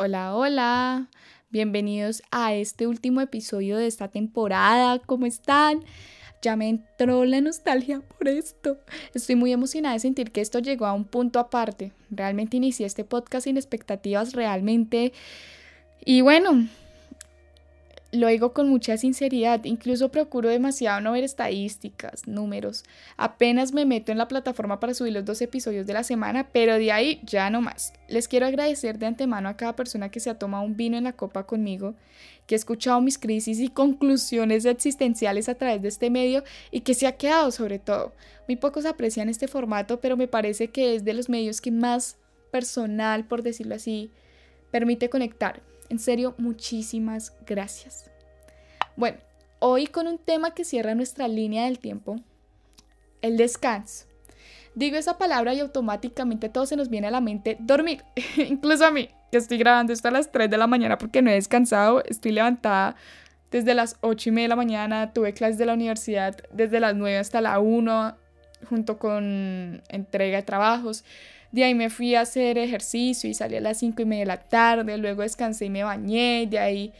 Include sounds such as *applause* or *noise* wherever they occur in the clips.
Hola, hola. Bienvenidos a este último episodio de esta temporada. ¿Cómo están? Ya me entró la nostalgia por esto. Estoy muy emocionada de sentir que esto llegó a un punto aparte. Realmente inicié este podcast sin expectativas realmente. Y bueno, lo digo con mucha sinceridad, incluso procuro demasiado no ver estadísticas, números. Apenas me meto en la plataforma para subir los dos episodios de la semana, pero de ahí ya no más. Les quiero agradecer de antemano a cada persona que se ha tomado un vino en la copa conmigo, que ha escuchado mis crisis y conclusiones existenciales a través de este medio y que se ha quedado sobre todo. Muy pocos aprecian este formato, pero me parece que es de los medios que más personal, por decirlo así, permite conectar en serio, muchísimas gracias. Bueno, hoy con un tema que cierra nuestra línea del tiempo, el descanso. Digo esa palabra y automáticamente todo se nos viene a la mente dormir, *laughs* incluso a mí, que estoy grabando esto a las 3 de la mañana porque no he descansado, estoy levantada desde las 8 y media de la mañana, tuve clases de la universidad desde las 9 hasta la 1, junto con entrega de trabajos. De ahí me fui a hacer ejercicio y salí a las 5 y media de la tarde, luego descansé y me bañé, de ahí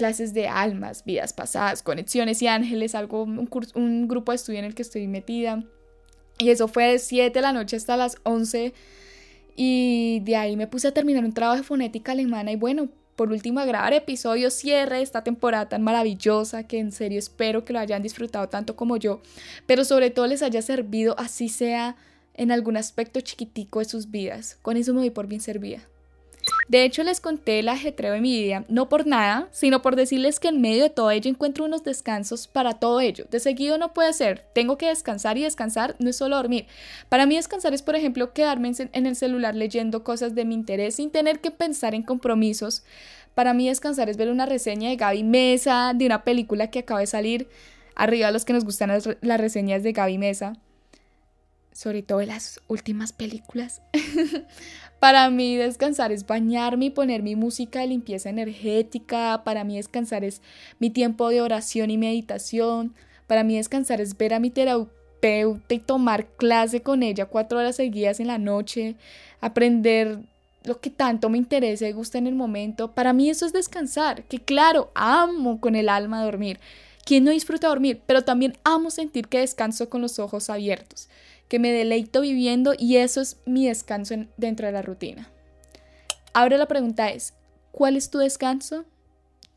clases de almas, vidas pasadas, conexiones y ángeles, algo, un, grupo de estudio en el que estoy metida. Y eso fue de 7 de la noche hasta las 11. Y de ahí me puse a terminar un trabajo de fonética alemana y bueno, por último a grabar episodio cierre esta temporada tan maravillosa que en serio espero que lo hayan disfrutado tanto como yo, pero sobre todo les haya servido así sea en algún aspecto chiquitico de sus vidas. Con eso me voy por bien servida. De hecho, les conté el ajetreo de mi vida, no por nada, sino por decirles que en medio de todo ello encuentro unos descansos para todo ello. De seguido no puede ser, tengo que descansar y descansar no es solo dormir. Para mí descansar es, por ejemplo, quedarme en el celular leyendo cosas de mi interés sin tener que pensar en compromisos. Para mí descansar es ver una reseña de Gaby Mesa, de una película que acaba de salir. Arriba los que nos gustan las reseñas de Gaby Mesa sobre todo en las últimas películas. *laughs* para mí descansar es bañarme y poner mi música de limpieza energética. Para mí descansar es mi tiempo de oración y meditación. Para mí descansar es ver a mi terapeuta y tomar clase con ella cuatro horas seguidas en la noche. Aprender lo que tanto me interesa y gusta en el momento. Para mí eso es descansar. Que claro, amo con el alma dormir. ¿Quién no disfruta dormir? Pero también amo sentir que descanso con los ojos abiertos que me deleito viviendo y eso es mi descanso dentro de la rutina. Ahora la pregunta es, ¿cuál es tu descanso?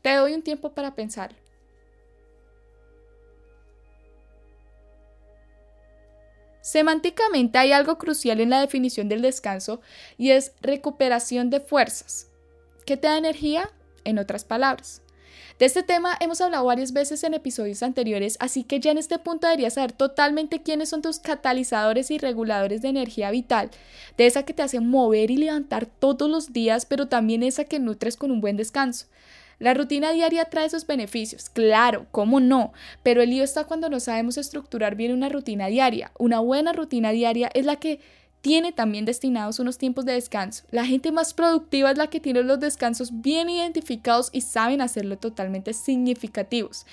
Te doy un tiempo para pensar. Semánticamente hay algo crucial en la definición del descanso y es recuperación de fuerzas. ¿Qué te da energía? En otras palabras. De este tema hemos hablado varias veces en episodios anteriores, así que ya en este punto deberías saber totalmente quiénes son tus catalizadores y reguladores de energía vital, de esa que te hace mover y levantar todos los días, pero también esa que nutres con un buen descanso. La rutina diaria trae sus beneficios, claro, cómo no, pero el lío está cuando no sabemos estructurar bien una rutina diaria. Una buena rutina diaria es la que tiene también destinados unos tiempos de descanso. La gente más productiva es la que tiene los descansos bien identificados y saben hacerlo totalmente significativos,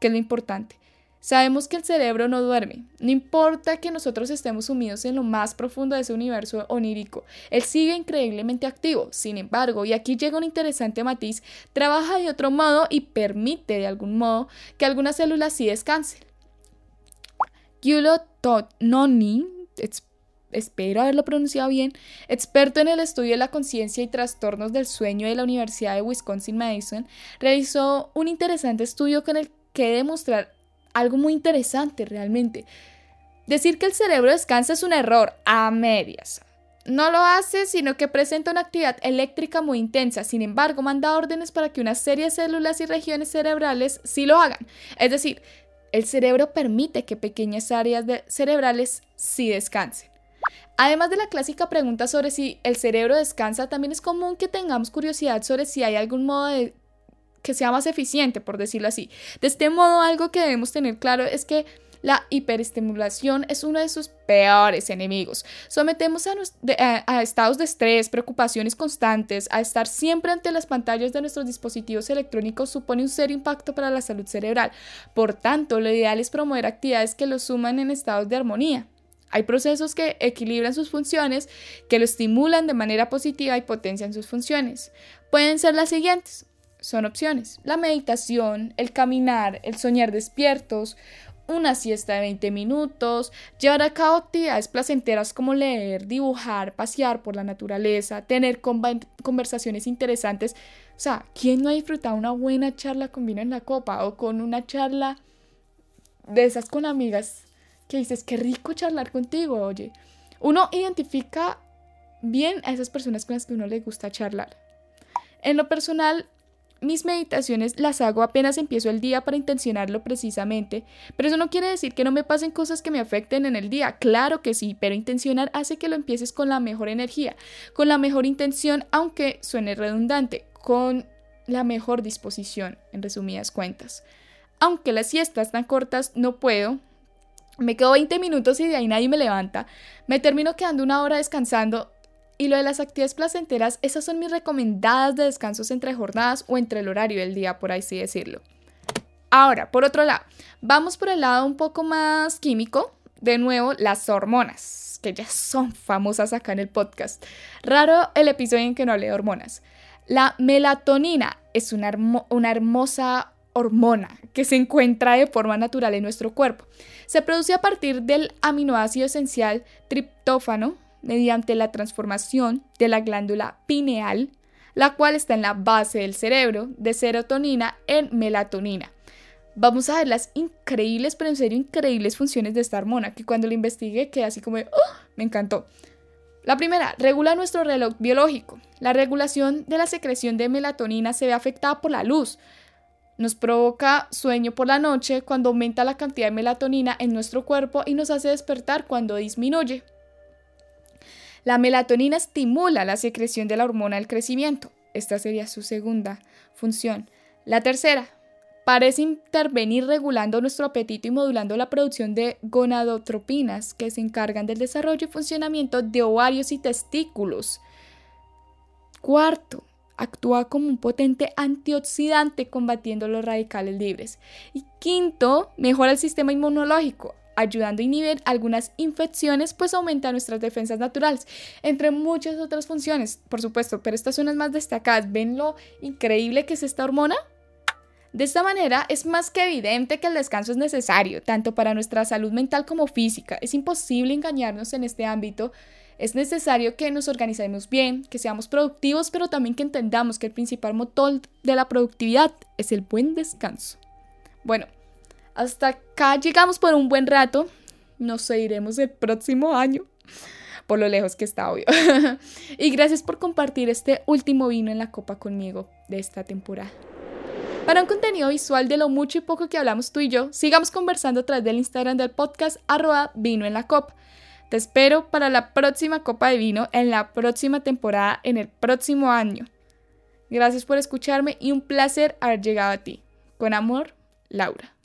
que es lo importante. Sabemos que el cerebro no duerme, no importa que nosotros estemos sumidos en lo más profundo de ese universo onírico, él sigue increíblemente activo. Sin embargo, y aquí llega un interesante matiz, trabaja de otro modo y permite de algún modo que algunas células sí descansen. Yulo Noni espero haberlo pronunciado bien, experto en el estudio de la conciencia y trastornos del sueño de la Universidad de Wisconsin-Madison, realizó un interesante estudio con el que demostrar algo muy interesante realmente. Decir que el cerebro descansa es un error a medias. No lo hace, sino que presenta una actividad eléctrica muy intensa. Sin embargo, manda órdenes para que una serie de células y regiones cerebrales sí lo hagan. Es decir, el cerebro permite que pequeñas áreas cerebrales sí descansen. Además de la clásica pregunta sobre si el cerebro descansa, también es común que tengamos curiosidad sobre si hay algún modo que sea más eficiente, por decirlo así. De este modo, algo que debemos tener claro es que la hiperestimulación es uno de sus peores enemigos. Sometemos a, a, estados de estrés, preocupaciones constantes, a estar siempre ante las pantallas de nuestros dispositivos electrónicos supone un serio impacto para la salud cerebral. Por tanto, lo ideal es promover actividades que los suman en estados de armonía. Hay procesos que equilibran sus funciones, que lo estimulan de manera positiva y potencian sus funciones. Pueden ser las siguientes. Son opciones. La meditación, el caminar, el soñar despiertos, una siesta de 20 minutos, llevar a cabo actividades placenteras como leer, dibujar, pasear por la naturaleza, tener conversaciones interesantes. O sea, ¿quién no ha disfrutado una buena charla con vino en la copa o con una charla de esas con amigas que dices, qué rico charlar contigo, oye? Uno identifica bien a esas personas con las que uno le gusta charlar. En lo personal, mis meditaciones las hago apenas empiezo el día para intencionarlo precisamente, pero eso no quiere decir que no me pasen cosas que me afecten en el día, claro que sí, pero intencionar hace que lo empieces con la mejor energía, con la mejor intención, aunque suene redundante, con la mejor disposición, en resumidas cuentas. Aunque las siestas tan cortas no puedo, me quedo 20 minutos y de ahí nadie me levanta, me termino quedando una hora descansando y lo de las actividades placenteras, esas son mis recomendadas de descansos entre jornadas o entre el horario del día, por así decirlo. Ahora, por otro lado, vamos por el lado un poco más químico. De nuevo, las hormonas, que ya son famosas acá en el podcast. Raro el episodio en que no hablé de hormonas. La melatonina es una, una hermosa hormona que se encuentra de forma natural en nuestro cuerpo. Se produce a partir del aminoácido esencial triptófano, mediante la transformación de la glándula pineal, la cual está en la base del cerebro, de serotonina en melatonina. Vamos a ver las increíbles, pero en serio increíbles funciones de esta hormona, que cuando la investigué quedé así como ¡Oh! me encantó. La primera, regula nuestro reloj biológico. La regulación de la secreción de melatonina se ve afectada por la luz. Nos provoca sueño por la noche cuando aumenta la cantidad de melatonina en nuestro cuerpo y nos hace despertar cuando disminuye. La melatonina estimula la secreción de la hormona del crecimiento. Esta sería su segunda función. La tercera, parece intervenir regulando nuestro apetito y modulando la producción de gonadotropinas que se encargan del desarrollo y funcionamiento de ovarios y testículos. Cuarto, actúa como un potente antioxidante combatiendo los radicales libres. Y quinto, mejora el sistema inmunológico, ayudando a inhibir algunas infecciones, pues aumenta nuestras defensas naturales, entre muchas otras funciones, por supuesto, pero estas son las más destacadas. ¿Ven lo increíble que es esta hormona? De esta manera es más que evidente que el descanso es necesario, tanto para nuestra salud mental como física. Es imposible engañarnos en este ámbito. Es necesario que nos organicemos bien, que seamos productivos, pero también que entendamos que el principal motor de la productividad es el buen descanso. Bueno, hasta acá llegamos por un buen rato. Nos seguiremos el próximo año. Por lo lejos que está, obvio. *laughs* y gracias por compartir este último vino en la copa conmigo de esta temporada. Para un contenido visual de lo mucho y poco que hablamos tú y yo, sigamos conversando a través del Instagram del podcast arroba vino en la copa. Te espero para la próxima copa de vino en la próxima temporada en el próximo año. Gracias por escucharme y un placer haber llegado a ti. Con amor, Laura.